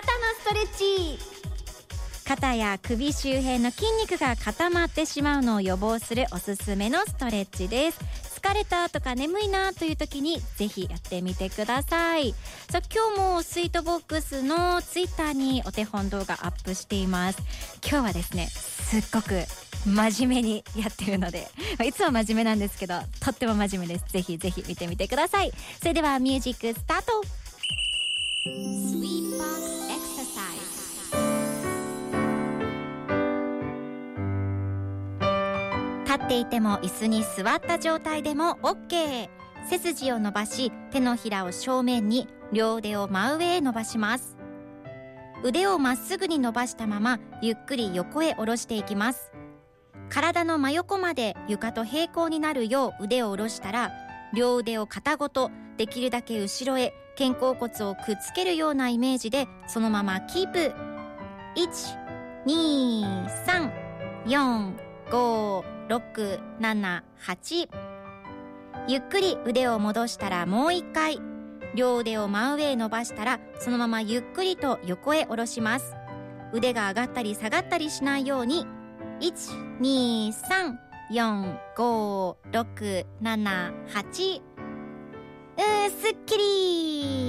肩のストレッチ肩や首周辺の筋肉が固まってしまうのを予防するおすすめのストレッチです。疲れたとか眠いなという時にぜひやってみてください。さあ今日もスイートボックスのツイッターにお手本動画アップしています。今日はですねすっごく真面目にやってるのでいつも真面目なんですけどとっても真面目です。ぜひぜひ見てみてください。それではミュージックスタート。立っていても椅子に座った状態でも OK 背筋を伸ばし手のひらを正面に両腕を真上へ伸ばします。腕をまっすぐに伸ばしたままゆっくり横へ下ろしていきます。体の真横まで床と平行になるよう腕を下ろしたら両腕を肩ごとできるだけ後ろへ肩甲骨をくっつけるようなイメージでそのままキープ。12345 678ゆっくり腕を戻したらもう一回。両腕を真上へ伸ばしたらそのままゆっくりと横へ下ろします。腕が上がったり下がったりしないように。1234567 8うーすっきり。